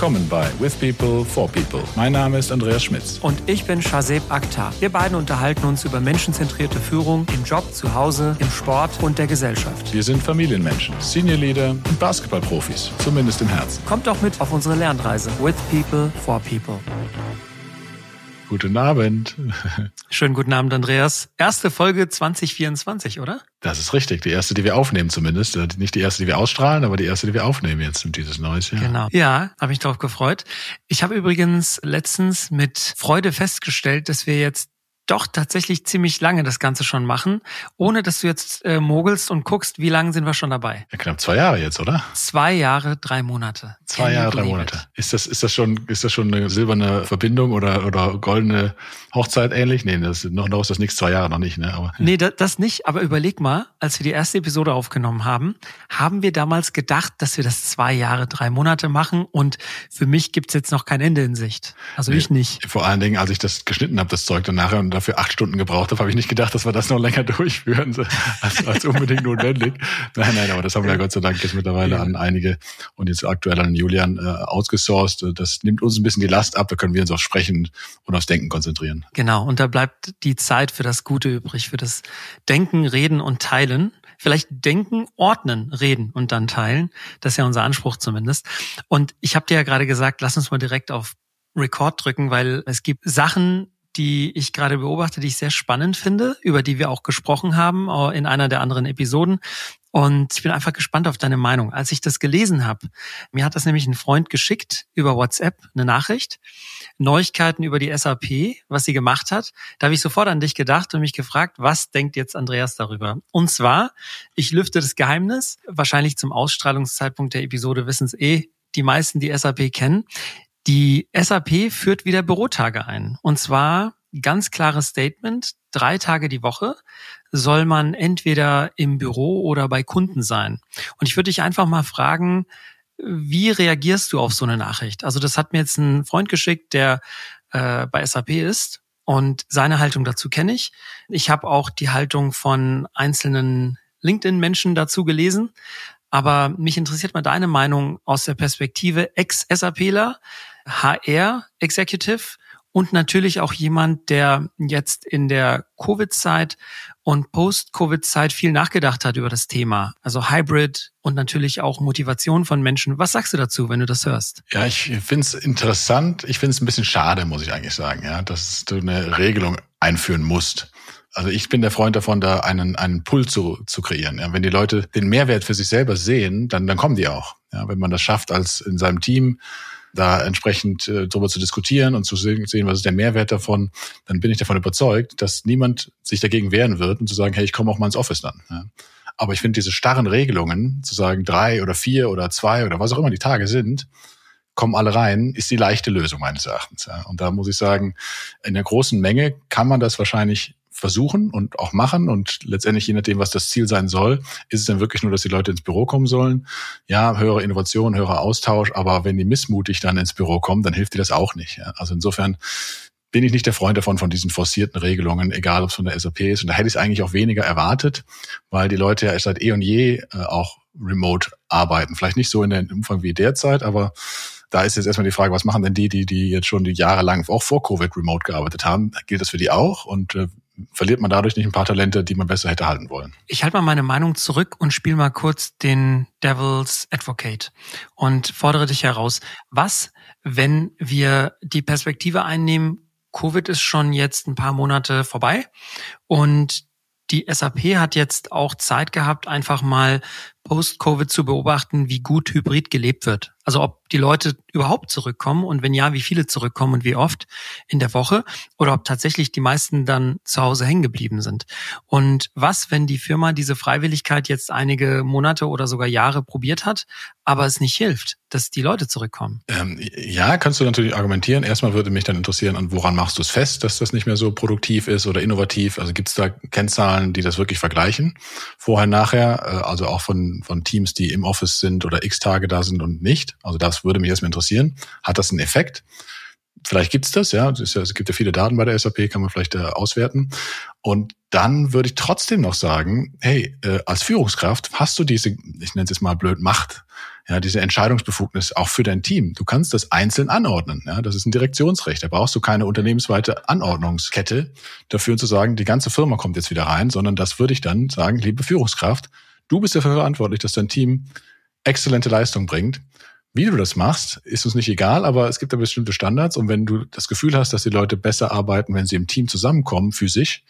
willkommen bei With People for People. Mein Name ist Andreas Schmitz. Und ich bin Shazeb Akhtar. Wir beiden unterhalten uns über menschenzentrierte Führung im Job, zu Hause, im Sport und der Gesellschaft. Wir sind Familienmenschen, Senior Leader und Basketballprofis, zumindest im Herzen. Kommt doch mit auf unsere Lernreise. With People for People. Guten Abend. Schönen guten Abend, Andreas. Erste Folge 2024, oder? Das ist richtig. Die erste, die wir aufnehmen zumindest. Nicht die erste, die wir ausstrahlen, aber die erste, die wir aufnehmen jetzt in dieses neues Jahr. Genau. Ja, habe mich darauf gefreut. Ich habe übrigens letztens mit Freude festgestellt, dass wir jetzt doch tatsächlich ziemlich lange das Ganze schon machen, ohne dass du jetzt äh, mogelst und guckst, wie lange sind wir schon dabei? Ja, knapp zwei Jahre jetzt, oder? Zwei Jahre, drei Monate. Zwei Jahre, drei Monate. Ist das, ist das schon, ist das schon eine silberne Verbindung oder, oder goldene Hochzeit ähnlich? Nee, das, noch, noch ist das nichts, zwei Jahre noch nicht, ne? Aber, nee, das, das nicht. Aber überleg mal, als wir die erste Episode aufgenommen haben, haben wir damals gedacht, dass wir das zwei Jahre, drei Monate machen und für mich gibt's jetzt noch kein Ende in Sicht. Also nee, ich nicht. Vor allen Dingen, als ich das geschnitten habe, das Zeug dann nachher und dafür acht Stunden gebraucht habe, habe ich nicht gedacht, dass wir das noch länger durchführen, als, als unbedingt notwendig. Nein, nein, aber das haben wir ja Gott sei Dank jetzt mittlerweile ja. an einige und jetzt aktuell an Julian äh, ausgesourced. Das nimmt uns ein bisschen die Last ab, da können wir uns aufs Sprechen und aufs Denken konzentrieren. Genau, und da bleibt die Zeit für das Gute übrig, für das Denken, Reden und Teilen vielleicht denken, ordnen, reden und dann teilen. Das ist ja unser Anspruch zumindest. Und ich habe dir ja gerade gesagt, lass uns mal direkt auf Record drücken, weil es gibt Sachen, die ich gerade beobachte, die ich sehr spannend finde, über die wir auch gesprochen haben äh, in einer der anderen Episoden. Und ich bin einfach gespannt auf deine Meinung. Als ich das gelesen habe, mir hat das nämlich ein Freund geschickt über WhatsApp, eine Nachricht, Neuigkeiten über die SAP, was sie gemacht hat. Da habe ich sofort an dich gedacht und mich gefragt, was denkt jetzt Andreas darüber? Und zwar, ich lüfte das Geheimnis, wahrscheinlich zum Ausstrahlungszeitpunkt der Episode wissen es eh die meisten, die SAP kennen. Die SAP führt wieder Bürotage ein. Und zwar ganz klares Statement, drei Tage die Woche soll man entweder im Büro oder bei Kunden sein. Und ich würde dich einfach mal fragen, wie reagierst du auf so eine Nachricht? Also das hat mir jetzt ein Freund geschickt, der äh, bei SAP ist und seine Haltung dazu kenne ich. Ich habe auch die Haltung von einzelnen LinkedIn-Menschen dazu gelesen. Aber mich interessiert mal deine Meinung aus der Perspektive Ex-SAPler, HR-Executive und natürlich auch jemand, der jetzt in der Covid-Zeit und Post-Covid-Zeit viel nachgedacht hat über das Thema. Also Hybrid und natürlich auch Motivation von Menschen. Was sagst du dazu, wenn du das hörst? Ja, ich finde es interessant. Ich finde es ein bisschen schade, muss ich eigentlich sagen, ja, dass du eine Regelung einführen musst. Also ich bin der Freund davon, da einen, einen Pull zu, zu kreieren. Ja, wenn die Leute den Mehrwert für sich selber sehen, dann, dann kommen die auch. Ja, wenn man das schafft, als in seinem Team da entsprechend äh, darüber zu diskutieren und zu sehen, was ist der Mehrwert davon, dann bin ich davon überzeugt, dass niemand sich dagegen wehren wird und zu sagen, hey, ich komme auch mal ins Office dann. Ja. Aber ich finde diese starren Regelungen, zu sagen drei oder vier oder zwei oder was auch immer die Tage sind, kommen alle rein, ist die leichte Lösung meines Erachtens. Ja. Und da muss ich sagen, in der großen Menge kann man das wahrscheinlich versuchen und auch machen und letztendlich je nachdem, was das Ziel sein soll, ist es dann wirklich nur, dass die Leute ins Büro kommen sollen. Ja, höhere Innovation, höherer Austausch, aber wenn die missmutig dann ins Büro kommen, dann hilft dir das auch nicht. Ja. Also insofern bin ich nicht der Freund davon, von diesen forcierten Regelungen, egal ob es von der SAP ist. Und da hätte ich es eigentlich auch weniger erwartet, weil die Leute ja seit eh und je äh, auch remote arbeiten. Vielleicht nicht so in dem Umfang wie derzeit, aber da ist jetzt erstmal die Frage, was machen denn die, die, die jetzt schon die Jahre lang auch vor Covid remote gearbeitet haben? Gilt das für die auch? Und äh, verliert man dadurch nicht ein paar Talente, die man besser hätte halten wollen. Ich halte mal meine Meinung zurück und spiele mal kurz den Devil's Advocate und fordere dich heraus. Was, wenn wir die Perspektive einnehmen, Covid ist schon jetzt ein paar Monate vorbei und die SAP hat jetzt auch Zeit gehabt, einfach mal Post-Covid zu beobachten, wie gut Hybrid gelebt wird. Also ob die Leute überhaupt zurückkommen und wenn ja, wie viele zurückkommen und wie oft in der Woche oder ob tatsächlich die meisten dann zu Hause hängen geblieben sind. Und was, wenn die Firma diese Freiwilligkeit jetzt einige Monate oder sogar Jahre probiert hat, aber es nicht hilft, dass die Leute zurückkommen? Ähm, ja, kannst du natürlich argumentieren. Erstmal würde mich dann interessieren, an woran machst du es fest, dass das nicht mehr so produktiv ist oder innovativ? Also gibt es da Kennzahlen, die das wirklich vergleichen? Vorher, nachher, äh, also auch von, von Teams, die im Office sind oder x Tage da sind und nicht? Also das würde mich erstmal interessieren. Hat das einen Effekt? Vielleicht gibt's das, ja. Es, gibt ja viele Daten bei der SAP, kann man vielleicht äh, auswerten. Und dann würde ich trotzdem noch sagen, hey, äh, als Führungskraft hast du diese, ich nenne es jetzt mal blöd, Macht, ja, diese Entscheidungsbefugnis auch für dein Team. Du kannst das einzeln anordnen. Ja, das ist ein Direktionsrecht. Da brauchst du keine unternehmensweite Anordnungskette dafür zu sagen, die ganze Firma kommt jetzt wieder rein, sondern das würde ich dann sagen, liebe Führungskraft, du bist dafür verantwortlich, dass dein Team exzellente Leistung bringt. Wie du das machst, ist uns nicht egal, aber es gibt da bestimmte Standards und wenn du das Gefühl hast, dass die Leute besser arbeiten, wenn sie im Team zusammenkommen, physisch,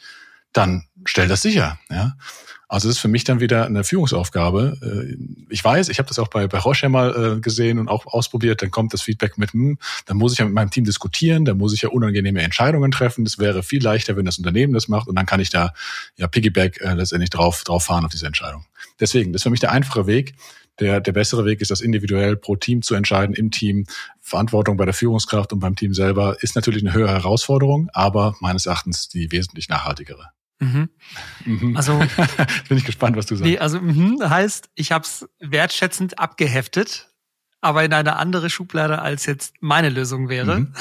dann stell das sicher. Ja? Also das ist für mich dann wieder eine Führungsaufgabe. Äh, ich weiß, ich habe das auch bei, bei Roche mal äh, gesehen und auch ausprobiert. Dann kommt das Feedback mit, hm, dann muss ich ja mit meinem Team diskutieren, dann muss ich ja unangenehme Entscheidungen treffen. Das wäre viel leichter, wenn das Unternehmen das macht und dann kann ich da ja Piggyback äh, letztendlich drauf, drauf fahren auf diese Entscheidung. Deswegen, das ist für mich der einfache Weg. Der, der bessere Weg ist, das individuell pro Team zu entscheiden, im Team. Verantwortung bei der Führungskraft und beim Team selber ist natürlich eine höhere Herausforderung, aber meines Erachtens die wesentlich nachhaltigere. Mhm. Mhm. Also bin ich gespannt, was du sagst. Nee, also mhm, heißt, ich habe es wertschätzend abgeheftet, aber in eine andere Schublade als jetzt meine Lösung wäre. Mhm.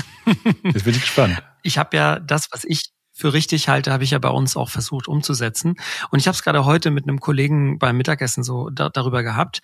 Jetzt bin ich gespannt. Ich habe ja das, was ich für richtig halte, habe ich ja bei uns auch versucht umzusetzen. Und ich habe es gerade heute mit einem Kollegen beim Mittagessen so da, darüber gehabt.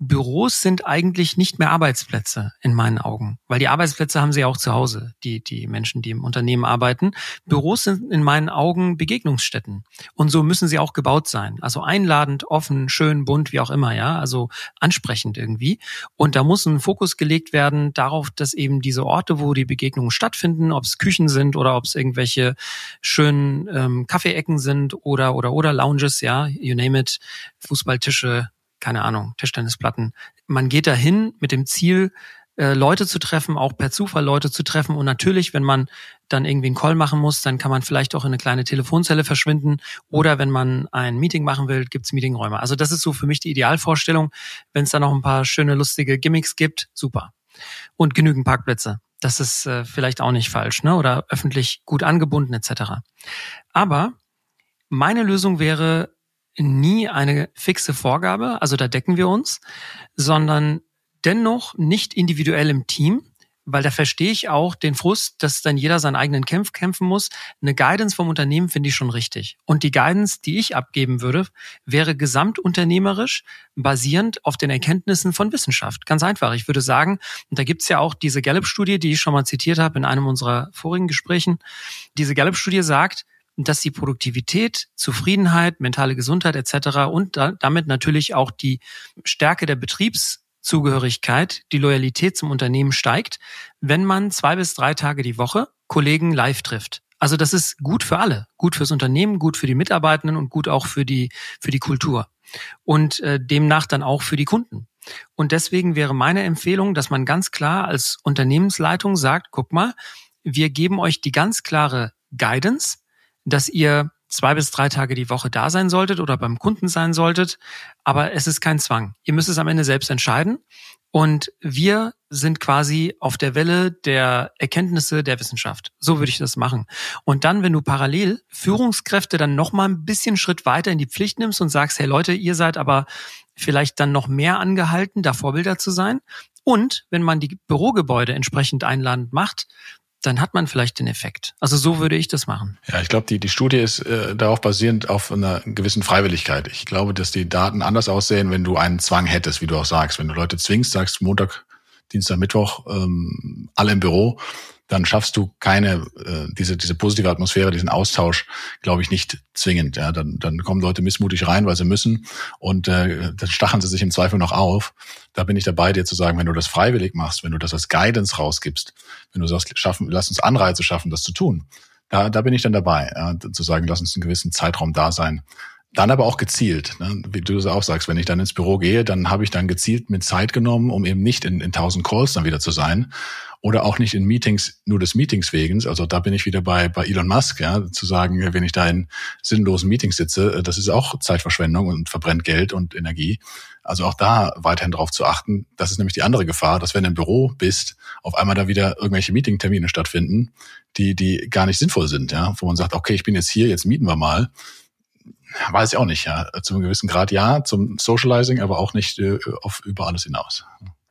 Büros sind eigentlich nicht mehr Arbeitsplätze in meinen Augen, weil die Arbeitsplätze haben sie auch zu Hause, die, die Menschen, die im Unternehmen arbeiten. Büros sind in meinen Augen Begegnungsstätten. Und so müssen sie auch gebaut sein. Also einladend, offen, schön, bunt, wie auch immer, ja. Also ansprechend irgendwie. Und da muss ein Fokus gelegt werden darauf, dass eben diese Orte, wo die Begegnungen stattfinden, ob es Küchen sind oder ob es irgendwelche schönen ähm, Kaffeeecken sind oder, oder, oder Lounges, ja, you name it, Fußballtische, keine Ahnung, Tischtennisplatten. Man geht dahin mit dem Ziel, äh, Leute zu treffen, auch per Zufall Leute zu treffen. Und natürlich, wenn man dann irgendwie einen Call machen muss, dann kann man vielleicht auch in eine kleine Telefonzelle verschwinden. Oder wenn man ein Meeting machen will, gibt's Meetingräume. Also das ist so für mich die Idealvorstellung. Wenn es da noch ein paar schöne, lustige Gimmicks gibt, super. Und genügend Parkplätze. Das ist äh, vielleicht auch nicht falsch, ne? Oder öffentlich gut angebunden etc. Aber meine Lösung wäre, nie eine fixe Vorgabe, also da decken wir uns, sondern dennoch nicht individuell im Team, weil da verstehe ich auch den Frust, dass dann jeder seinen eigenen Kampf kämpfen muss. Eine Guidance vom Unternehmen finde ich schon richtig. Und die Guidance, die ich abgeben würde, wäre gesamtunternehmerisch basierend auf den Erkenntnissen von Wissenschaft. Ganz einfach. Ich würde sagen, und da gibt's ja auch diese Gallup-Studie, die ich schon mal zitiert habe in einem unserer vorigen Gesprächen. Diese Gallup-Studie sagt, dass die Produktivität, Zufriedenheit, mentale Gesundheit etc. und da, damit natürlich auch die Stärke der Betriebszugehörigkeit, die Loyalität zum Unternehmen steigt, wenn man zwei bis drei Tage die Woche Kollegen live trifft. Also das ist gut für alle, gut fürs Unternehmen, gut für die Mitarbeitenden und gut auch für die für die Kultur und äh, demnach dann auch für die Kunden. Und deswegen wäre meine Empfehlung, dass man ganz klar als Unternehmensleitung sagt, guck mal, wir geben euch die ganz klare Guidance, dass ihr zwei bis drei Tage die Woche da sein solltet oder beim Kunden sein solltet. Aber es ist kein Zwang. Ihr müsst es am Ende selbst entscheiden. Und wir sind quasi auf der Welle der Erkenntnisse der Wissenschaft. So würde ich das machen. Und dann, wenn du parallel Führungskräfte dann noch mal ein bisschen Schritt weiter in die Pflicht nimmst und sagst, hey Leute, ihr seid aber vielleicht dann noch mehr angehalten, da Vorbilder zu sein. Und wenn man die Bürogebäude entsprechend einladend macht, dann hat man vielleicht den Effekt. Also so würde ich das machen. Ja, ich glaube, die, die Studie ist äh, darauf basierend auf einer gewissen Freiwilligkeit. Ich glaube, dass die Daten anders aussehen, wenn du einen Zwang hättest, wie du auch sagst. Wenn du Leute zwingst, sagst Montag, Dienstag, Mittwoch, ähm, alle im Büro, dann schaffst du keine äh, diese diese positive Atmosphäre, diesen Austausch, glaube ich, nicht zwingend. Ja, dann dann kommen Leute missmutig rein, weil sie müssen und äh, dann stachen sie sich im Zweifel noch auf. Da bin ich dabei, dir zu sagen, wenn du das freiwillig machst, wenn du das als Guidance rausgibst, wenn du sagst, schaffen, lass uns Anreize schaffen, das zu tun. Da, da bin ich dann dabei, ja, zu sagen, lass uns einen gewissen Zeitraum da sein. Dann aber auch gezielt, ne? wie du es auch sagst, wenn ich dann ins Büro gehe, dann habe ich dann gezielt mit Zeit genommen, um eben nicht in, in tausend Calls dann wieder zu sein oder auch nicht in Meetings nur des Meetings wegen. Also da bin ich wieder bei, bei Elon Musk, ja, zu sagen, wenn ich da in sinnlosen Meetings sitze, äh, das ist auch Zeitverschwendung und verbrennt Geld und Energie. Also auch da weiterhin darauf zu achten. Das ist nämlich die andere Gefahr, dass wenn du im Büro bist, auf einmal da wieder irgendwelche Meetingtermine stattfinden, die, die gar nicht sinnvoll sind, ja, wo man sagt, okay, ich bin jetzt hier, jetzt mieten wir mal weiß ich auch nicht, ja. Zu einem gewissen Grad ja, zum Socializing, aber auch nicht äh, auf über alles hinaus.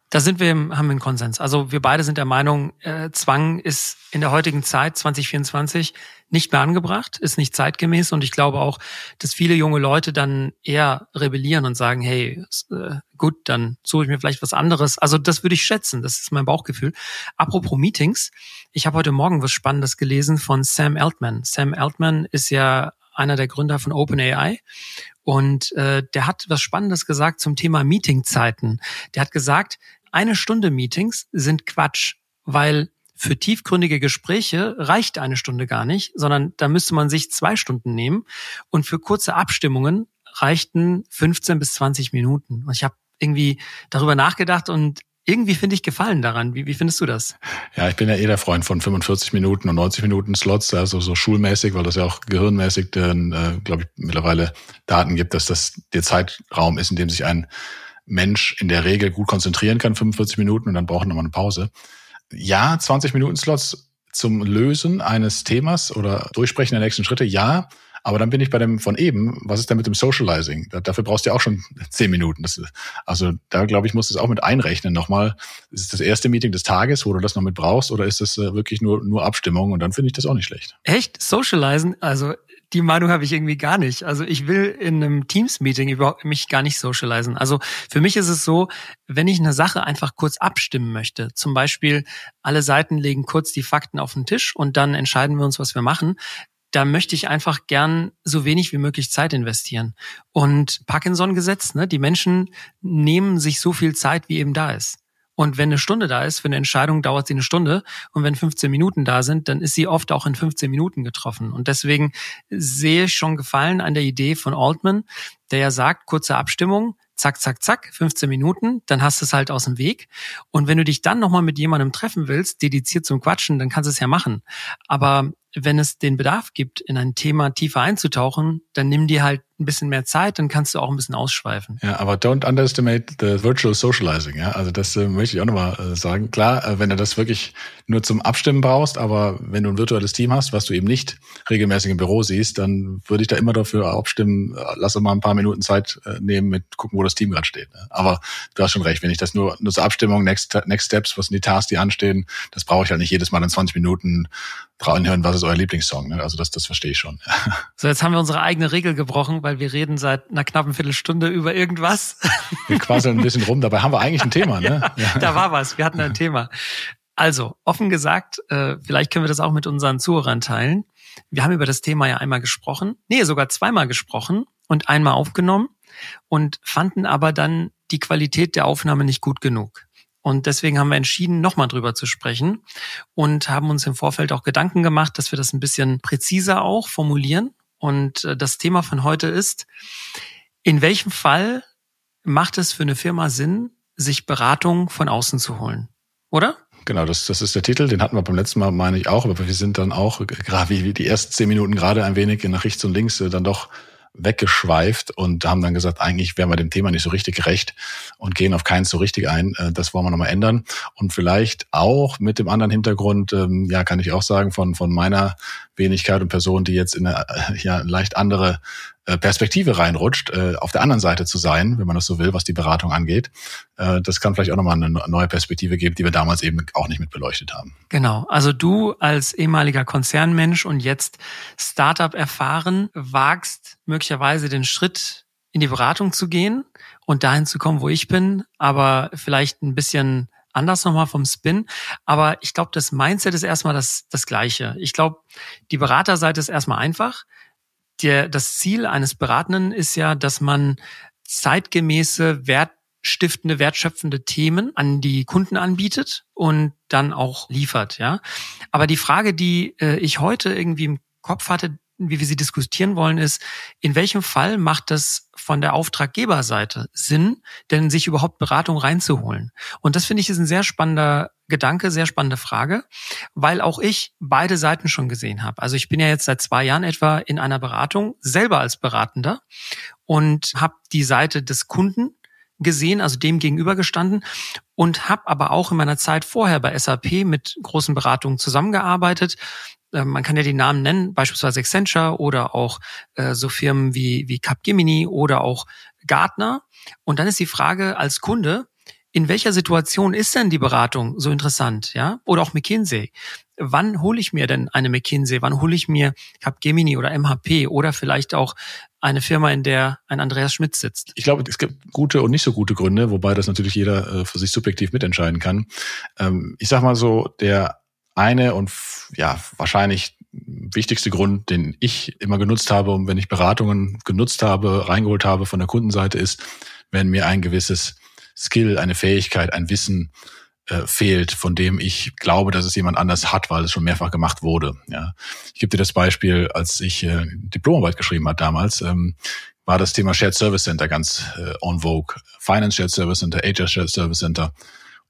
Da sind wir, haben wir einen Konsens. Also wir beide sind der Meinung, äh, Zwang ist in der heutigen Zeit 2024 nicht mehr angebracht, ist nicht zeitgemäß und ich glaube auch, dass viele junge Leute dann eher rebellieren und sagen, hey, äh, gut, dann suche ich mir vielleicht was anderes. Also das würde ich schätzen, das ist mein Bauchgefühl. Apropos Meetings, ich habe heute Morgen was Spannendes gelesen von Sam Altman. Sam Altman ist ja einer der Gründer von OpenAI und äh, der hat was Spannendes gesagt zum Thema Meetingzeiten. Der hat gesagt, eine Stunde Meetings sind Quatsch, weil für tiefgründige Gespräche reicht eine Stunde gar nicht, sondern da müsste man sich zwei Stunden nehmen und für kurze Abstimmungen reichten 15 bis 20 Minuten. Und ich habe irgendwie darüber nachgedacht und irgendwie finde ich Gefallen daran. Wie, wie findest du das? Ja, ich bin ja eh der Freund von 45 Minuten und 90 Minuten Slots, also so schulmäßig, weil das ja auch gehirnmäßig, äh, glaube ich, mittlerweile Daten gibt, dass das der Zeitraum ist, in dem sich ein Mensch in der Regel gut konzentrieren kann, 45 Minuten und dann braucht er nochmal eine Pause. Ja, 20 Minuten Slots zum Lösen eines Themas oder Durchsprechen der nächsten Schritte, ja. Aber dann bin ich bei dem von eben, was ist denn mit dem Socializing? dafür brauchst du ja auch schon zehn Minuten. Das, also da glaube ich, muss das auch mit einrechnen. Nochmal, ist es das erste Meeting des Tages, wo du das noch mit brauchst, oder ist das äh, wirklich nur, nur Abstimmung? Und dann finde ich das auch nicht schlecht. Echt? Socializen? Also die Meinung habe ich irgendwie gar nicht. Also ich will in einem Teams-Meeting überhaupt mich gar nicht socialisen. Also für mich ist es so, wenn ich eine Sache einfach kurz abstimmen möchte, zum Beispiel alle Seiten legen kurz die Fakten auf den Tisch und dann entscheiden wir uns, was wir machen, da möchte ich einfach gern so wenig wie möglich Zeit investieren. Und Parkinson-Gesetz, ne, die Menschen nehmen sich so viel Zeit, wie eben da ist. Und wenn eine Stunde da ist, für eine Entscheidung dauert sie eine Stunde. Und wenn 15 Minuten da sind, dann ist sie oft auch in 15 Minuten getroffen. Und deswegen sehe ich schon Gefallen an der Idee von Altman, der ja sagt, kurze Abstimmung, zack, zack, zack, 15 Minuten, dann hast du es halt aus dem Weg. Und wenn du dich dann nochmal mit jemandem treffen willst, dediziert zum Quatschen, dann kannst du es ja machen. Aber wenn es den Bedarf gibt, in ein Thema tiefer einzutauchen, dann nimm dir halt ein bisschen mehr Zeit, dann kannst du auch ein bisschen ausschweifen. Ja, aber don't underestimate the virtual socializing. Ja, also das äh, möchte ich auch nochmal äh, sagen. Klar, äh, wenn du das wirklich nur zum Abstimmen brauchst, aber wenn du ein virtuelles Team hast, was du eben nicht regelmäßig im Büro siehst, dann würde ich da immer dafür abstimmen. Äh, lass doch mal ein paar Minuten Zeit äh, nehmen mit gucken, wo das Team gerade steht. Ne? Aber du hast schon recht, wenn ich das nur nur zur Abstimmung, Next Next Steps, was sind die Tasks, die anstehen, das brauche ich halt nicht jedes Mal in 20 Minuten hören, was ist euer Lieblingssong. Ne? Also das, das verstehe ich schon. So, jetzt haben wir unsere eigene Regel gebrochen, weil wir reden seit einer knappen Viertelstunde über irgendwas. Wir quasseln ein bisschen rum, dabei haben wir eigentlich ein Thema. Ne? Ja, ja. Da war was, wir hatten ein Thema. Also, offen gesagt, äh, vielleicht können wir das auch mit unseren Zuhörern teilen. Wir haben über das Thema ja einmal gesprochen, nee, sogar zweimal gesprochen und einmal aufgenommen und fanden aber dann die Qualität der Aufnahme nicht gut genug. Und deswegen haben wir entschieden, nochmal drüber zu sprechen und haben uns im Vorfeld auch Gedanken gemacht, dass wir das ein bisschen präziser auch formulieren. Und äh, das Thema von heute ist, in welchem Fall macht es für eine Firma Sinn, sich Beratung von außen zu holen? Oder? Genau, das, das ist der Titel. Den hatten wir beim letzten Mal, meine ich auch. Aber wir sind dann auch, gerade wie die ersten zehn Minuten gerade ein wenig nach rechts und links äh, dann doch weggeschweift und haben dann gesagt, eigentlich wären wir dem Thema nicht so richtig gerecht und gehen auf keins so richtig ein. Äh, das wollen wir nochmal ändern. Und vielleicht auch mit dem anderen Hintergrund, ähm, ja, kann ich auch sagen, von, von meiner Wenigkeit und Person, die jetzt in eine ja, leicht andere äh, Perspektive reinrutscht, äh, auf der anderen Seite zu sein, wenn man das so will, was die Beratung angeht. Äh, das kann vielleicht auch nochmal eine neue Perspektive geben, die wir damals eben auch nicht mit beleuchtet haben. Genau. Also du als ehemaliger Konzernmensch und jetzt Startup erfahren, wagst möglicherweise den Schritt in die Beratung zu gehen und dahin zu kommen, wo ich bin, aber vielleicht ein bisschen anders nochmal vom Spin. Aber ich glaube, das Mindset ist erstmal das, das Gleiche. Ich glaube, die Beraterseite ist erstmal einfach der, das Ziel eines Beratenden ist ja, dass man zeitgemäße, wertstiftende, wertschöpfende Themen an die Kunden anbietet und dann auch liefert, ja. Aber die Frage, die äh, ich heute irgendwie im Kopf hatte, wie wir sie diskutieren wollen, ist, in welchem Fall macht das von der Auftraggeberseite Sinn, denn sich überhaupt Beratung reinzuholen? Und das finde ich ist ein sehr spannender Gedanke, sehr spannende Frage, weil auch ich beide Seiten schon gesehen habe. Also ich bin ja jetzt seit zwei Jahren etwa in einer Beratung, selber als Beratender und habe die Seite des Kunden gesehen, also dem gegenübergestanden und habe aber auch in meiner Zeit vorher bei SAP mit großen Beratungen zusammengearbeitet. Äh, man kann ja die Namen nennen, beispielsweise Accenture oder auch äh, so Firmen wie, wie Capgemini oder auch Gartner. Und dann ist die Frage als Kunde, in welcher Situation ist denn die Beratung so interessant, ja? Oder auch McKinsey. Wann hole ich mir denn eine McKinsey? Wann hole ich mir Capgemini oder MHP oder vielleicht auch eine Firma, in der ein Andreas Schmidt sitzt? Ich glaube, es gibt gute und nicht so gute Gründe, wobei das natürlich jeder äh, für sich subjektiv mitentscheiden kann. Ähm, ich sag mal so, der eine und ja, wahrscheinlich wichtigste Grund, den ich immer genutzt habe, und wenn ich Beratungen genutzt habe, reingeholt habe von der Kundenseite, ist, wenn mir ein gewisses Skill, eine Fähigkeit, ein Wissen äh, fehlt, von dem ich glaube, dass es jemand anders hat, weil es schon mehrfach gemacht wurde. Ja. Ich gebe dir das Beispiel, als ich äh, Diplomarbeit geschrieben hat damals, ähm, war das Thema Shared Service Center ganz äh, on vogue. Finance Shared Service Center, HR Shared Service Center.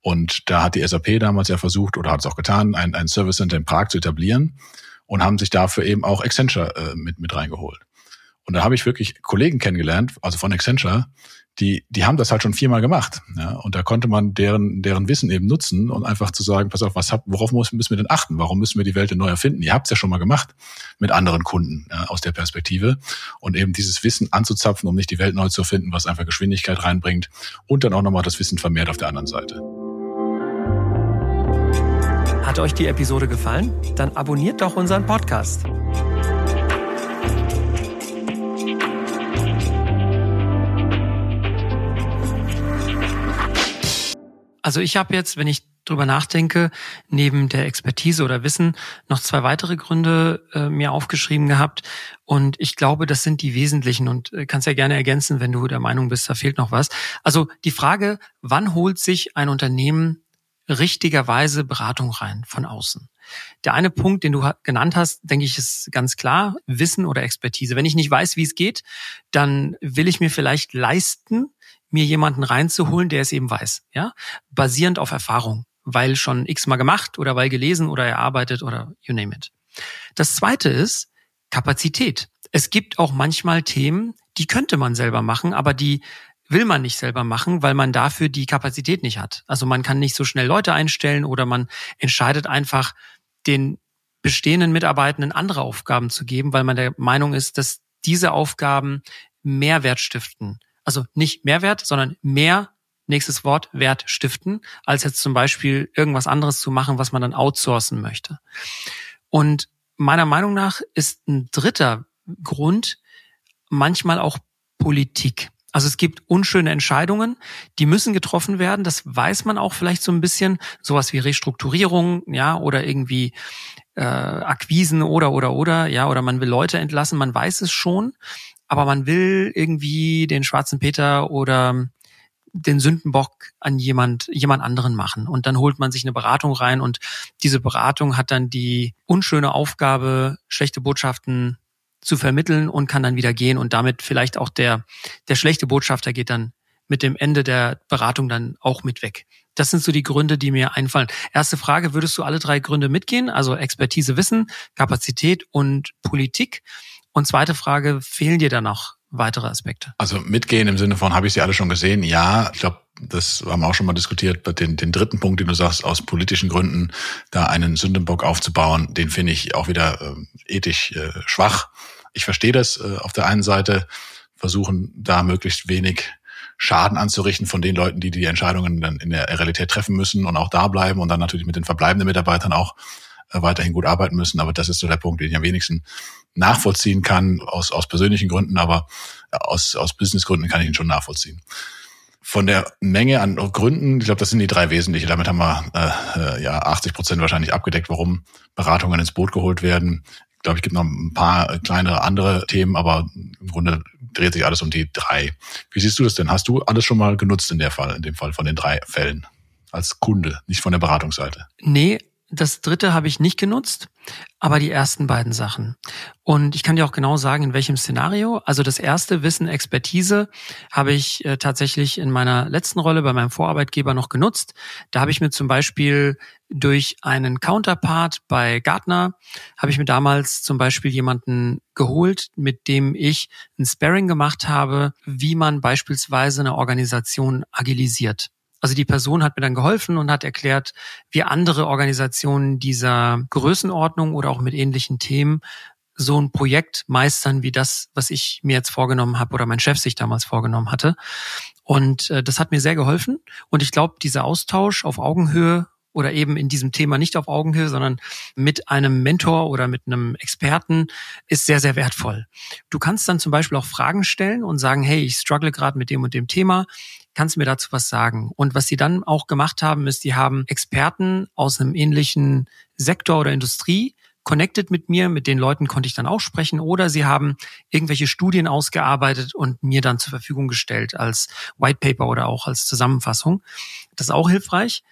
Und da hat die SAP damals ja versucht oder hat es auch getan, ein, ein Service Center in Prag zu etablieren und haben sich dafür eben auch Accenture äh, mit, mit reingeholt. Und da habe ich wirklich Kollegen kennengelernt, also von Accenture, die, die haben das halt schon viermal gemacht. Ja? Und da konnte man deren, deren Wissen eben nutzen und einfach zu sagen, pass auf, was hab, worauf müssen wir denn achten? Warum müssen wir die Welt denn neu erfinden? Ihr habt es ja schon mal gemacht mit anderen Kunden ja, aus der Perspektive. Und eben dieses Wissen anzuzapfen, um nicht die Welt neu zu erfinden, was einfach Geschwindigkeit reinbringt und dann auch nochmal das Wissen vermehrt auf der anderen Seite. Hat euch die Episode gefallen? Dann abonniert doch unseren Podcast. Also ich habe jetzt, wenn ich drüber nachdenke, neben der Expertise oder Wissen noch zwei weitere Gründe äh, mir aufgeschrieben gehabt. Und ich glaube, das sind die wesentlichen und äh, kannst ja gerne ergänzen, wenn du der Meinung bist, da fehlt noch was. Also die Frage, wann holt sich ein Unternehmen richtigerweise Beratung rein von außen. Der eine Punkt, den du genannt hast, denke ich, ist ganz klar, Wissen oder Expertise. Wenn ich nicht weiß, wie es geht, dann will ich mir vielleicht leisten, mir jemanden reinzuholen, der es eben weiß, ja, basierend auf Erfahrung, weil schon x-mal gemacht oder weil gelesen oder erarbeitet oder you name it. Das zweite ist Kapazität. Es gibt auch manchmal Themen, die könnte man selber machen, aber die will man nicht selber machen, weil man dafür die Kapazität nicht hat. Also man kann nicht so schnell Leute einstellen oder man entscheidet einfach, den bestehenden Mitarbeitenden andere Aufgaben zu geben, weil man der Meinung ist, dass diese Aufgaben Mehrwert stiften. Also nicht Mehrwert, sondern mehr, nächstes Wort, Wert stiften, als jetzt zum Beispiel irgendwas anderes zu machen, was man dann outsourcen möchte. Und meiner Meinung nach ist ein dritter Grund manchmal auch Politik. Also es gibt unschöne Entscheidungen, die müssen getroffen werden. Das weiß man auch vielleicht so ein bisschen. Sowas wie Restrukturierung, ja, oder irgendwie äh, Akquisen oder oder oder, ja, oder man will Leute entlassen. Man weiß es schon, aber man will irgendwie den schwarzen Peter oder den Sündenbock an jemand, jemand anderen machen. Und dann holt man sich eine Beratung rein und diese Beratung hat dann die unschöne Aufgabe, schlechte Botschaften zu vermitteln und kann dann wieder gehen und damit vielleicht auch der, der schlechte Botschafter geht dann mit dem Ende der Beratung dann auch mit weg. Das sind so die Gründe, die mir einfallen. Erste Frage, würdest du alle drei Gründe mitgehen? Also Expertise, Wissen, Kapazität und Politik. Und zweite Frage, fehlen dir da noch weitere Aspekte? Also mitgehen im Sinne von, habe ich sie alle schon gesehen? Ja, ich glaube, das haben wir auch schon mal diskutiert, den, den dritten Punkt, den du sagst, aus politischen Gründen da einen Sündenbock aufzubauen, den finde ich auch wieder äh, ethisch äh, schwach. Ich verstehe das äh, auf der einen Seite, versuchen da möglichst wenig Schaden anzurichten von den Leuten, die die Entscheidungen dann in der Realität treffen müssen und auch da bleiben und dann natürlich mit den verbleibenden Mitarbeitern auch äh, weiterhin gut arbeiten müssen. Aber das ist so der Punkt, den ich am wenigsten nachvollziehen kann, aus, aus persönlichen Gründen, aber aus, aus Businessgründen kann ich ihn schon nachvollziehen. Von der Menge an Gründen, ich glaube, das sind die drei wesentlichen. Damit haben wir äh, ja 80 Prozent wahrscheinlich abgedeckt, warum Beratungen ins Boot geholt werden. Ich glaube, es gibt noch ein paar kleinere andere Themen, aber im Grunde dreht sich alles um die drei. Wie siehst du das denn? Hast du alles schon mal genutzt in der Fall, in dem Fall von den drei Fällen? Als Kunde, nicht von der Beratungsseite? Nee, das dritte habe ich nicht genutzt, aber die ersten beiden Sachen. Und ich kann dir auch genau sagen, in welchem Szenario. Also das erste Wissen, Expertise habe ich äh, tatsächlich in meiner letzten Rolle bei meinem Vorarbeitgeber noch genutzt. Da habe ich mir zum Beispiel durch einen Counterpart bei Gartner, habe ich mir damals zum Beispiel jemanden geholt, mit dem ich ein Sparring gemacht habe, wie man beispielsweise eine Organisation agilisiert. Also die Person hat mir dann geholfen und hat erklärt, wie andere Organisationen dieser Größenordnung oder auch mit ähnlichen Themen so ein Projekt meistern wie das, was ich mir jetzt vorgenommen habe oder mein Chef sich damals vorgenommen hatte. Und äh, das hat mir sehr geholfen. Und ich glaube, dieser Austausch auf Augenhöhe oder eben in diesem Thema nicht auf Augenhöhe, sondern mit einem Mentor oder mit einem Experten ist sehr, sehr wertvoll. Du kannst dann zum Beispiel auch Fragen stellen und sagen, hey, ich struggle gerade mit dem und dem Thema. Kannst du mir dazu was sagen? Und was sie dann auch gemacht haben, ist, die haben Experten aus einem ähnlichen Sektor oder Industrie connected mit mir, mit den Leuten konnte ich dann auch sprechen oder sie haben irgendwelche Studien ausgearbeitet und mir dann zur Verfügung gestellt als White Paper oder auch als Zusammenfassung. Das ist auch hilfreich.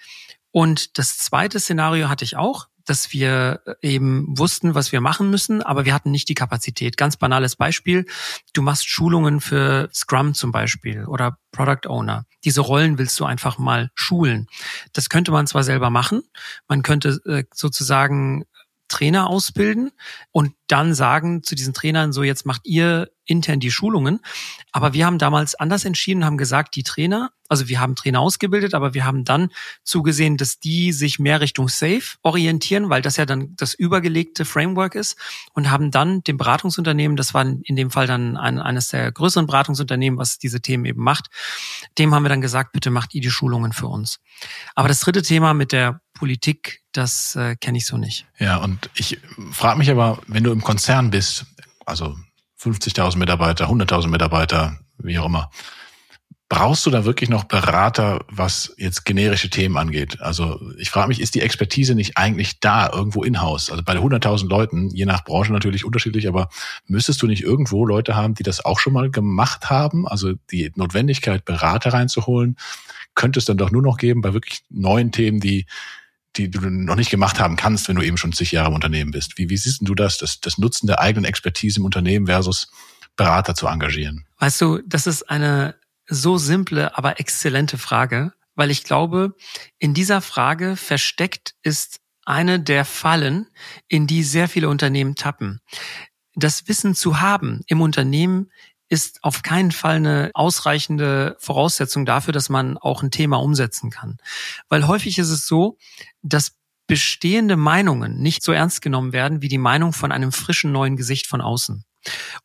Und das zweite Szenario hatte ich auch, dass wir eben wussten, was wir machen müssen, aber wir hatten nicht die Kapazität. Ganz banales Beispiel. Du machst Schulungen für Scrum zum Beispiel oder Product Owner. Diese Rollen willst du einfach mal schulen. Das könnte man zwar selber machen. Man könnte äh, sozusagen Trainer ausbilden und dann sagen zu diesen Trainern so, jetzt macht ihr intern die Schulungen. Aber wir haben damals anders entschieden, haben gesagt, die Trainer, also wir haben Trainer ausgebildet, aber wir haben dann zugesehen, dass die sich mehr Richtung Safe orientieren, weil das ja dann das übergelegte Framework ist und haben dann dem Beratungsunternehmen, das war in dem Fall dann ein, eines der größeren Beratungsunternehmen, was diese Themen eben macht, dem haben wir dann gesagt, bitte macht ihr die Schulungen für uns. Aber das dritte Thema mit der Politik, das äh, kenne ich so nicht. Ja, und ich frage mich aber, wenn du im Konzern bist, also 50.000 Mitarbeiter, 100.000 Mitarbeiter, wie auch immer. Brauchst du da wirklich noch Berater, was jetzt generische Themen angeht? Also ich frage mich, ist die Expertise nicht eigentlich da, irgendwo in-house? Also bei 100.000 Leuten, je nach Branche natürlich unterschiedlich, aber müsstest du nicht irgendwo Leute haben, die das auch schon mal gemacht haben? Also die Notwendigkeit, Berater reinzuholen, könnte es dann doch nur noch geben bei wirklich neuen Themen, die die du noch nicht gemacht haben kannst, wenn du eben schon zig Jahre im Unternehmen bist. Wie, wie siehst du das, das, das Nutzen der eigenen Expertise im Unternehmen versus Berater zu engagieren? Weißt du, das ist eine so simple, aber exzellente Frage, weil ich glaube, in dieser Frage versteckt ist eine der Fallen, in die sehr viele Unternehmen tappen. Das Wissen zu haben im Unternehmen ist auf keinen Fall eine ausreichende Voraussetzung dafür, dass man auch ein Thema umsetzen kann. Weil häufig ist es so, dass bestehende Meinungen nicht so ernst genommen werden wie die Meinung von einem frischen neuen Gesicht von außen.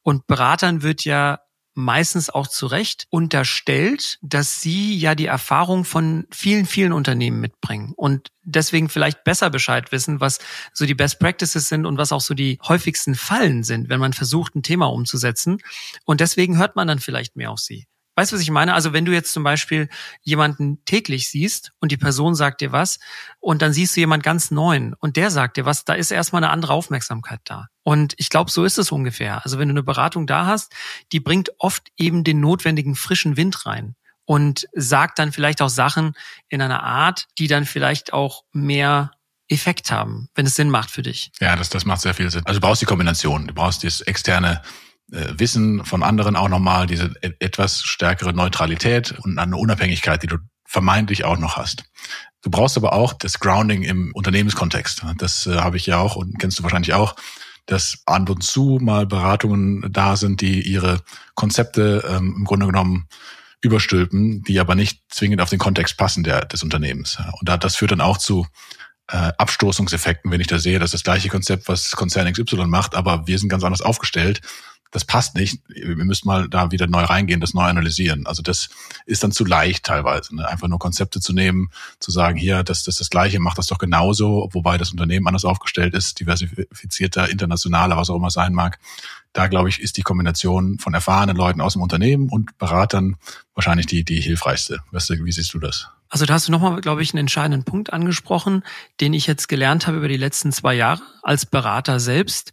Und Beratern wird ja meistens auch zu Recht unterstellt, dass sie ja die Erfahrung von vielen, vielen Unternehmen mitbringen und deswegen vielleicht besser Bescheid wissen, was so die Best Practices sind und was auch so die häufigsten Fallen sind, wenn man versucht, ein Thema umzusetzen. Und deswegen hört man dann vielleicht mehr auf sie. Weißt du, was ich meine? Also wenn du jetzt zum Beispiel jemanden täglich siehst und die Person sagt dir was und dann siehst du jemand ganz neuen und der sagt dir was, da ist erstmal eine andere Aufmerksamkeit da. Und ich glaube, so ist es ungefähr. Also wenn du eine Beratung da hast, die bringt oft eben den notwendigen frischen Wind rein und sagt dann vielleicht auch Sachen in einer Art, die dann vielleicht auch mehr Effekt haben, wenn es Sinn macht für dich. Ja, das, das macht sehr viel Sinn. Also du brauchst die Kombination. Du brauchst das externe Wissen von anderen auch nochmal, diese e-, etwas stärkere Neutralität und eine Unabhängigkeit, die du vermeintlich auch noch hast. Du brauchst aber auch das Grounding im Unternehmenskontext. Das äh, habe ich ja auch und kennst du wahrscheinlich auch, dass an und zu mal Beratungen da sind, die ihre Konzepte ähm, im Grunde genommen überstülpen, die aber nicht zwingend auf den Kontext passen der, des Unternehmens. Und da, das führt dann auch zu äh, Abstoßungseffekten, wenn ich da sehe, dass das gleiche Konzept, was Konzern XY macht, aber wir sind ganz anders aufgestellt das passt nicht. Wir müssen mal da wieder neu reingehen, das neu analysieren. Also das ist dann zu leicht teilweise. Ne? Einfach nur Konzepte zu nehmen, zu sagen, hier, das, das ist das Gleiche, macht das doch genauso, wobei das Unternehmen anders aufgestellter ist, diversifizierter, internationaler, was auch immer sein mag. Da, glaube ich, ist die Kombination von erfahrenen Leuten aus dem Unternehmen und Beratern wahrscheinlich die, die hilfreichste. Wie siehst du das? Also da hast du nochmal, glaube ich, einen entscheidenden Punkt angesprochen, den ich jetzt gelernt habe über die letzten zwei Jahre als Berater selbst.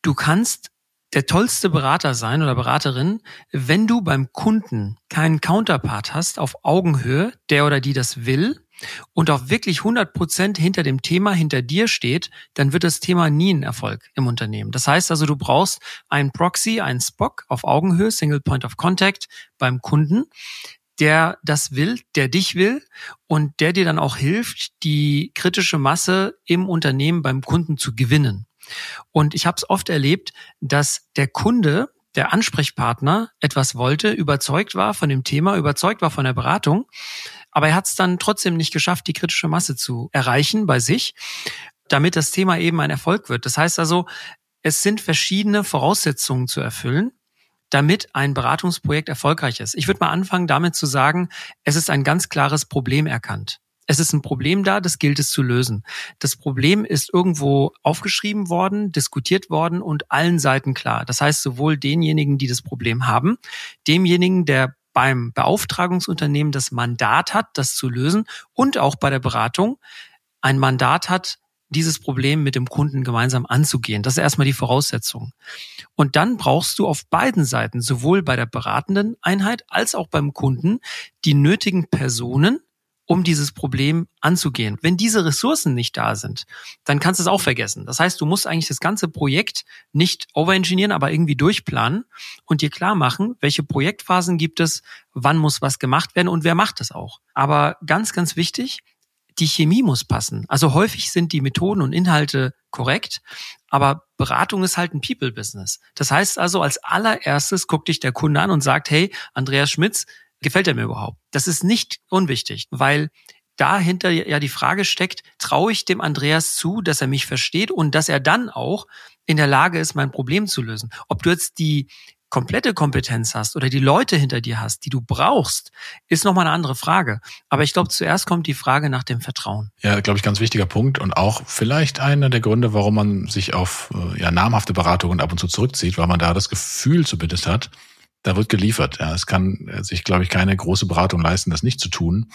Du kannst der tollste Berater sein oder Beraterin, wenn du beim Kunden keinen Counterpart hast auf Augenhöhe, der oder die das will und auch wirklich 100 Prozent hinter dem Thema hinter dir steht, dann wird das Thema nie ein Erfolg im Unternehmen. Das heißt also, du brauchst einen Proxy, einen Spock auf Augenhöhe, Single Point of Contact beim Kunden, der das will, der dich will und der dir dann auch hilft, die kritische Masse im Unternehmen beim Kunden zu gewinnen. Und ich habe es oft erlebt, dass der Kunde, der Ansprechpartner etwas wollte, überzeugt war von dem Thema, überzeugt war von der Beratung, aber er hat es dann trotzdem nicht geschafft, die kritische Masse zu erreichen bei sich, damit das Thema eben ein Erfolg wird. Das heißt also, es sind verschiedene Voraussetzungen zu erfüllen, damit ein Beratungsprojekt erfolgreich ist. Ich würde mal anfangen damit zu sagen, es ist ein ganz klares Problem erkannt. Es ist ein Problem da, das gilt es zu lösen. Das Problem ist irgendwo aufgeschrieben worden, diskutiert worden und allen Seiten klar. Das heißt, sowohl denjenigen, die das Problem haben, demjenigen, der beim Beauftragungsunternehmen das Mandat hat, das zu lösen und auch bei der Beratung ein Mandat hat, dieses Problem mit dem Kunden gemeinsam anzugehen. Das ist erstmal die Voraussetzung. Und dann brauchst du auf beiden Seiten, sowohl bei der beratenden Einheit als auch beim Kunden, die nötigen Personen, um dieses Problem anzugehen. Wenn diese Ressourcen nicht da sind, dann kannst du es auch vergessen. Das heißt, du musst eigentlich das ganze Projekt nicht overengineeren, aber irgendwie durchplanen und dir klar machen, welche Projektphasen gibt es, wann muss was gemacht werden und wer macht das auch. Aber ganz, ganz wichtig, die Chemie muss passen. Also häufig sind die Methoden und Inhalte korrekt, aber Beratung ist halt ein People-Business. Das heißt also, als allererstes guckt dich der Kunde an und sagt, hey, Andreas Schmitz, gefällt er mir überhaupt? Das ist nicht unwichtig, weil dahinter ja die Frage steckt, traue ich dem Andreas zu, dass er mich versteht und dass er dann auch in der Lage ist, mein Problem zu lösen. Ob du jetzt die komplette Kompetenz hast oder die Leute hinter dir hast, die du brauchst, ist nochmal eine andere Frage. Aber ich glaube, zuerst kommt die Frage nach dem Vertrauen. Ja, glaube ich, ganz wichtiger Punkt und auch vielleicht einer der Gründe, warum man sich auf äh, ja, namhafte Beratungen ab und zu zurückzieht, weil man da das Gefühl zumindest hat, da wird geliefert. Ja, es kann sich, glaube ich, keine große Beratung leisten, das nicht zu tun.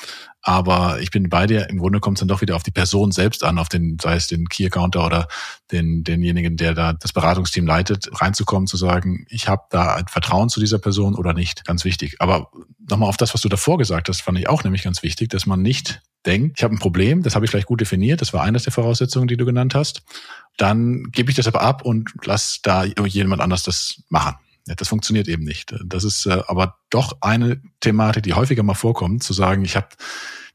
Aber ich bin bei dir. Im Grunde kommt es dann doch wieder auf die Person selbst an, auf den, sei es den Key Accounter oder den, denjenigen, der da das Beratungsteam leitet, reinzukommen, zu sagen, ich habe da ein Vertrauen zu dieser Person oder nicht. Ganz wichtig. Aber nochmal auf das, was du davor gesagt hast, fand ich auch nämlich ganz wichtig, dass man nicht denkt, ich habe ein Problem, das habe ich vielleicht gut definiert, das war eines der Voraussetzungen, die du genannt hast. Dann gebe ich das aber ab und lass da jemand anders das machen. Das funktioniert eben nicht. Das ist äh, aber doch eine Thematik, die häufiger mal vorkommt, zu sagen, ich habe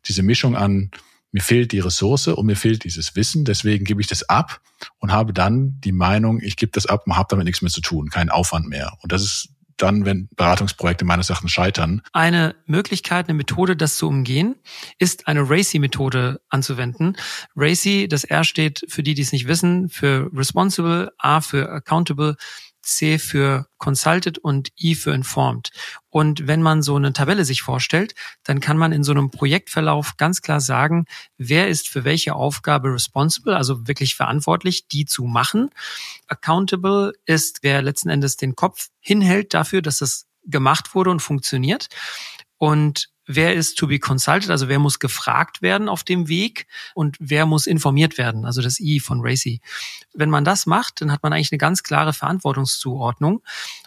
diese Mischung an, mir fehlt die Ressource und mir fehlt dieses Wissen, deswegen gebe ich das ab und habe dann die Meinung, ich gebe das ab und habe damit nichts mehr zu tun, keinen Aufwand mehr. Und das ist dann, wenn Beratungsprojekte meines Erachtens scheitern. Eine Möglichkeit, eine Methode, das zu umgehen, ist eine RACI-Methode anzuwenden. RACI, das R steht für die, die es nicht wissen, für Responsible, A für Accountable, C für Consulted und I für Informed. Und wenn man so eine Tabelle sich vorstellt, dann kann man in so einem Projektverlauf ganz klar sagen, wer ist für welche Aufgabe responsible, also wirklich verantwortlich, die zu machen. Accountable ist, wer letzten Endes den Kopf hinhält dafür, dass es gemacht wurde und funktioniert. Und wer ist to be consulted, also wer muss gefragt werden auf dem Weg und wer muss informiert werden, also das I von Racy. Wenn man das macht, dann hat man eigentlich eine ganz klare Verantwortungszuordnung.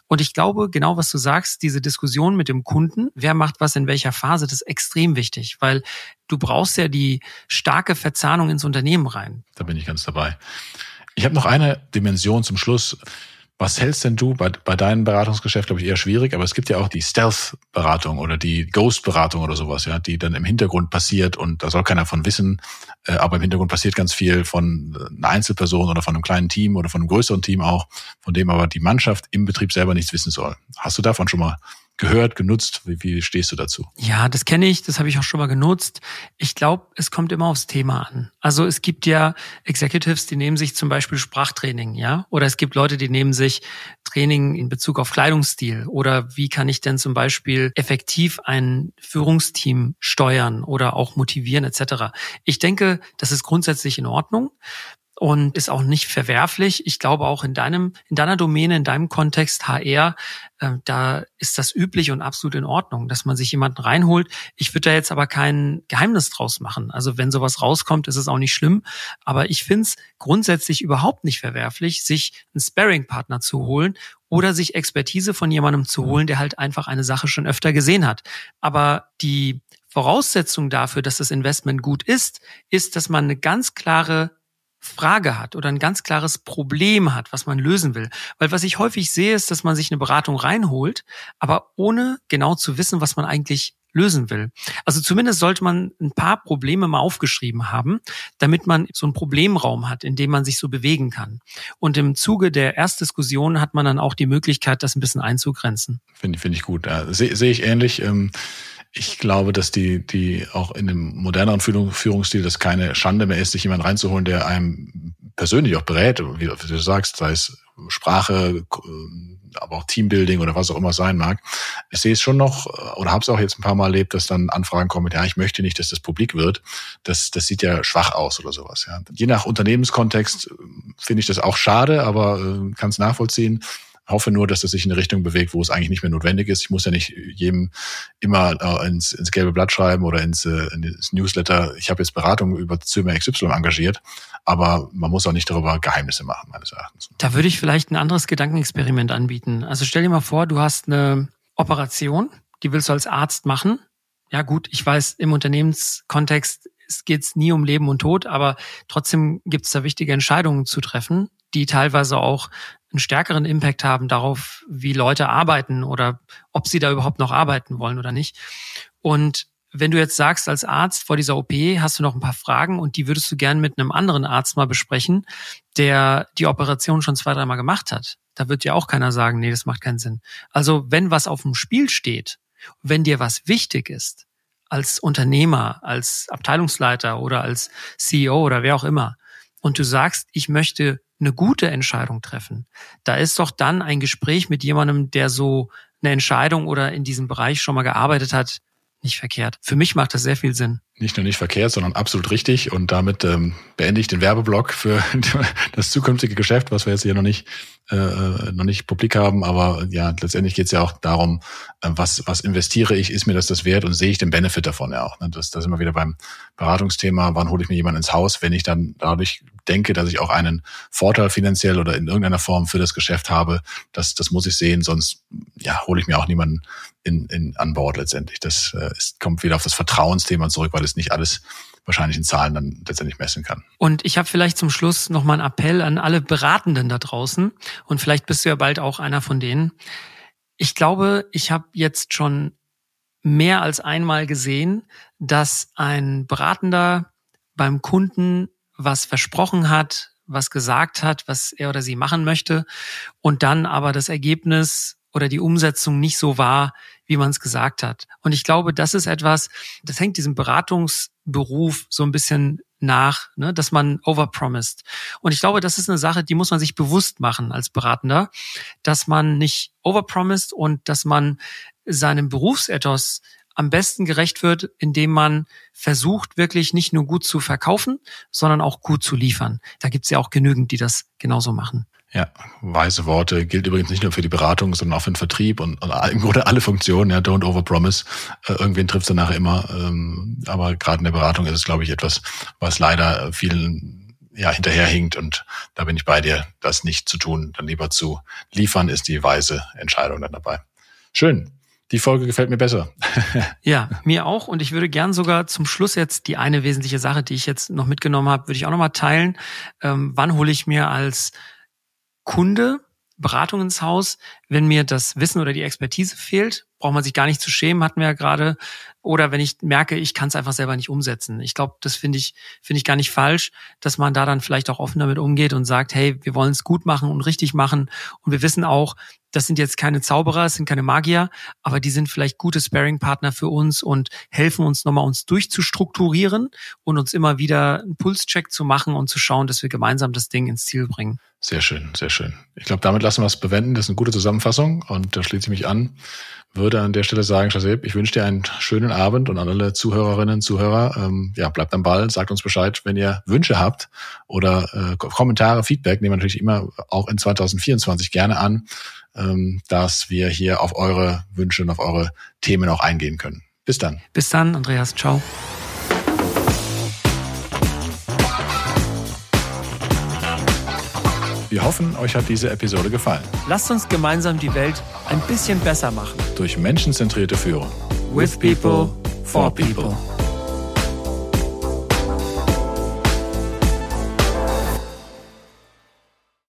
Und ich glaube, genau was du sagst, diese Diskussion mit dem Kunden, wer macht was in welcher Phase, das ist extrem wichtig, weil du brauchst ja die starke Verzahnung ins Unternehmen rein. Da bin ich ganz dabei. Ich habe noch eine Dimension zum Schluss. Was hältst denn du bei, bei deinem Beratungsgeschäft, glaube ich, eher schwierig, aber es gibt ja auch die Stealth-Beratung oder die Ghost-Beratung oder sowas, ja, die dann im Hintergrund passiert und da soll keiner von wissen, äh, aber im Hintergrund passiert ganz viel von einer Einzelperson oder von einem kleinen Team oder von einem größeren Team auch, von dem aber die Mannschaft im Betrieb selber nichts wissen soll. Hast du davon schon mal gehört, genutzt? Wie, wie stehst du dazu? Ja, das kenne ich, das habe ich auch schon mal genutzt. Ich glaube, es kommt immer aufs Thema an. Also es gibt ja Executives, die nehmen sich zum Beispiel Sprachtraining, ja, oder es gibt Leute, die nehmen sich Training in Bezug auf Kleidungsstil oder wie kann ich denn zum Beispiel effektiv ein Führungsteam steuern oder auch motivieren etc. Ich denke, das ist grundsätzlich in Ordnung und ist auch nicht verwerflich. Ich glaube auch in deinem, in deiner Domäne, in deinem Kontext HR, äh, da ist das üblich und absolut in Ordnung, dass man sich jemanden reinholt. Ich würde da jetzt aber kein Geheimnis draus machen. Also wenn sowas rauskommt, ist es auch nicht schlimm. Aber ich finde es grundsätzlich überhaupt nicht verwerflich, sich einen Sparring-Partner zu holen oder sich Expertise von jemandem zu holen, der halt einfach eine Sache schon öfter gesehen hat. Aber die Voraussetzung dafür, dass das Investment gut ist, ist, dass man eine ganz klare Frage hat oder ein ganz klares Problem hat, was man lösen will. Weil was ich häufig sehe, ist, dass man sich eine Beratung reinholt, aber ohne genau zu wissen, was man eigentlich lösen will. Also zumindest sollte man ein paar Probleme mal aufgeschrieben haben, damit man so einen Problemraum hat, in dem man sich so bewegen kann. Und im Zuge der Erstdiskussion hat man dann auch die Möglichkeit, das ein bisschen einzugrenzen. Finde find ich gut. Ja, Sehe seh ich ähnlich. Ähm Ich glaube, dass die, die auch in dem moderneren Führungsstil das keine Schande mehr ist, sich jemanden reinzuholen, der einem persönlich auch berät, wie, wie du sagst, sei es Sprache, aber auch Teambuilding oder was auch immer sein mag. Ich sehe es schon noch oder habe es auch jetzt ein paar Mal erlebt, dass dann Anfragen kommen mit, ja, ich möchte nicht, dass das publik wird. Das, das sieht ja schwach aus oder sowas. Ja. Je nach Unternehmenskontext äh, finde ich das auch schade, aber äh, kann es nachvollziehen hoffe nur, dass es sich in eine Richtung bewegt, wo es eigentlich nicht mehr notwendig ist. Ich muss ja nicht jedem immer äh, ins, ins gelbe Blatt schreiben oder ins, äh, ins Newsletter. Ich habe jetzt Beratung über Zimmer XY engagiert, aber man muss auch nicht darüber Geheimnisse machen, meines Erachtens. Da würde ich vielleicht ein anderes Gedankenexperiment anbieten. Also stell dir mal vor, du hast eine Operation, die willst du als Arzt machen. Ja gut, ich weiß, im Unternehmenskontext geht es nie um Leben und Tod, aber trotzdem gibt es da wichtige Entscheidungen zu treffen, die teilweise auch einen stärkeren Impact haben darauf, wie Leute arbeiten oder ob sie da überhaupt noch arbeiten wollen oder nicht. Und wenn du jetzt sagst, als Arzt vor dieser OP hast du noch ein paar Fragen und die würdest du gern mit einem anderen Arzt mal besprechen, der die Operation schon zwei, dreimal gemacht hat. Da wird ja auch keiner sagen, nee, das macht keinen Sinn. Also wenn was auf dem Spiel steht, wenn dir was wichtig ist, als Unternehmer, als Abteilungsleiter oder als CEO oder wer auch immer, und du sagst, ich möchte eine gute Entscheidung treffen, da ist doch dann ein Gespräch mit jemandem, der so eine Entscheidung oder in diesem Bereich schon mal gearbeitet hat, nicht verkehrt. Für mich macht das sehr viel Sinn. Nicht nur nicht verkehrt, sondern absolut richtig. Und damit ähm, beende ich den Werbeblock für das zukünftige Geschäft, was wir jetzt hier noch nicht äh, äh, noch nicht publik haben. Aber ja, letztendlich geht es ja auch darum, äh, was was investiere ich, ist mir das das wert und sehe ich den Benefit davon ja auch. Ne? Das, das sind wir wieder beim Beratungsthema. Wann hole ich mir jemanden ins Haus, wenn ich dann dadurch denke, dass ich auch einen Vorteil finanziell oder in irgendeiner Form für das Geschäft habe, das, das muss ich sehen, sonst ja, hole ich mir auch niemanden in, in, an Bord letztendlich. Das äh, ist, kommt wieder auf das Vertrauensthema zurück, weil es nicht alles wahrscheinlich in Zahlen dann letztendlich messen kann. Und ich habe vielleicht zum Schluss nochmal einen Appell an alle Beratenden da draußen und vielleicht bist du ja bald auch einer von denen. Ich glaube, ich habe jetzt schon mehr als einmal gesehen, dass ein Beratender beim Kunden was versprochen hat, was gesagt hat, was er oder sie machen möchte und dann aber das Ergebnis oder die Umsetzung nicht so war, wie man es gesagt hat. Und ich glaube, das ist etwas, das hängt diesem Beratungsberuf so ein bisschen nach, ne, dass man overpromised. Und ich glaube, das ist eine Sache, die muss man sich bewusst machen als Beratender, dass man nicht overpromised und dass man seinem Berufsethos am besten gerecht wird, indem man versucht, wirklich nicht nur gut zu verkaufen, sondern auch gut zu liefern. Da gibt es ja auch genügend, die das genauso machen. Ja, weise Worte gilt übrigens nicht nur für die Beratung, sondern auch für den Vertrieb und, und im Grunde alle Funktionen. Ja, don't overpromise. Äh, irgendwen trifft es nachher immer. Ähm, aber gerade in der Beratung ist es, glaube ich, etwas, was leider vielen ja, hinterherhinkt. Und da bin ich bei dir, das nicht zu tun, dann lieber zu liefern, ist die weise Entscheidung dann dabei. Schön die Folge gefällt mir besser. ja, mir auch. Und ich würde gern sogar zum Schluss jetzt die eine wesentliche Sache, die ich jetzt noch mitgenommen habe, würde ich auch nochmal teilen. Ähm, wann hole ich mir als Kunde Beratung ins Haus, wenn mir das Wissen oder die Expertise fehlt? Braucht man sich gar nicht zu schämen, hatten wir ja gerade. Oder wenn ich merke, ich kann es einfach selber nicht umsetzen. Ich glaube, das finde ich, finde ich gar nicht falsch, dass man da dann vielleicht auch offen damit umgeht und sagt, hey, wir wollen es gut machen und richtig machen. Und wir wissen auch, das sind jetzt keine Zauberer, es sind keine Magier, aber die sind vielleicht gute Sparing-Partner für uns und helfen uns nochmal uns durchzustrukturieren und uns immer wieder einen Pulscheck zu machen und zu schauen, dass wir gemeinsam das Ding ins Ziel bringen. Sehr schön, sehr schön. Ich glaube, damit lassen wir es bewenden. Das ist eine gute Zusammenfassung und da schließe ich mich an. Würde an der Stelle sagen, Shazeb, ich wünsche dir einen schönen Abend und an alle Zuhörerinnen, Zuhörer, ähm, ja, bleibt am Ball, sagt uns Bescheid, wenn ihr Wünsche habt oder äh, Kommentare, Feedback, nehmen wir natürlich immer auch in 2024 gerne an ähm, dass wir hier auf eure Wünsche und auf eure Themen auch eingehen können. Bis dann. Bis dann, Andreas. Ciao. Wir hoffen, euch hat diese Episode gefallen. Lasst uns gemeinsam die Welt ein bisschen besser machen. Durch menschenzentrierte Führung. With people, for people.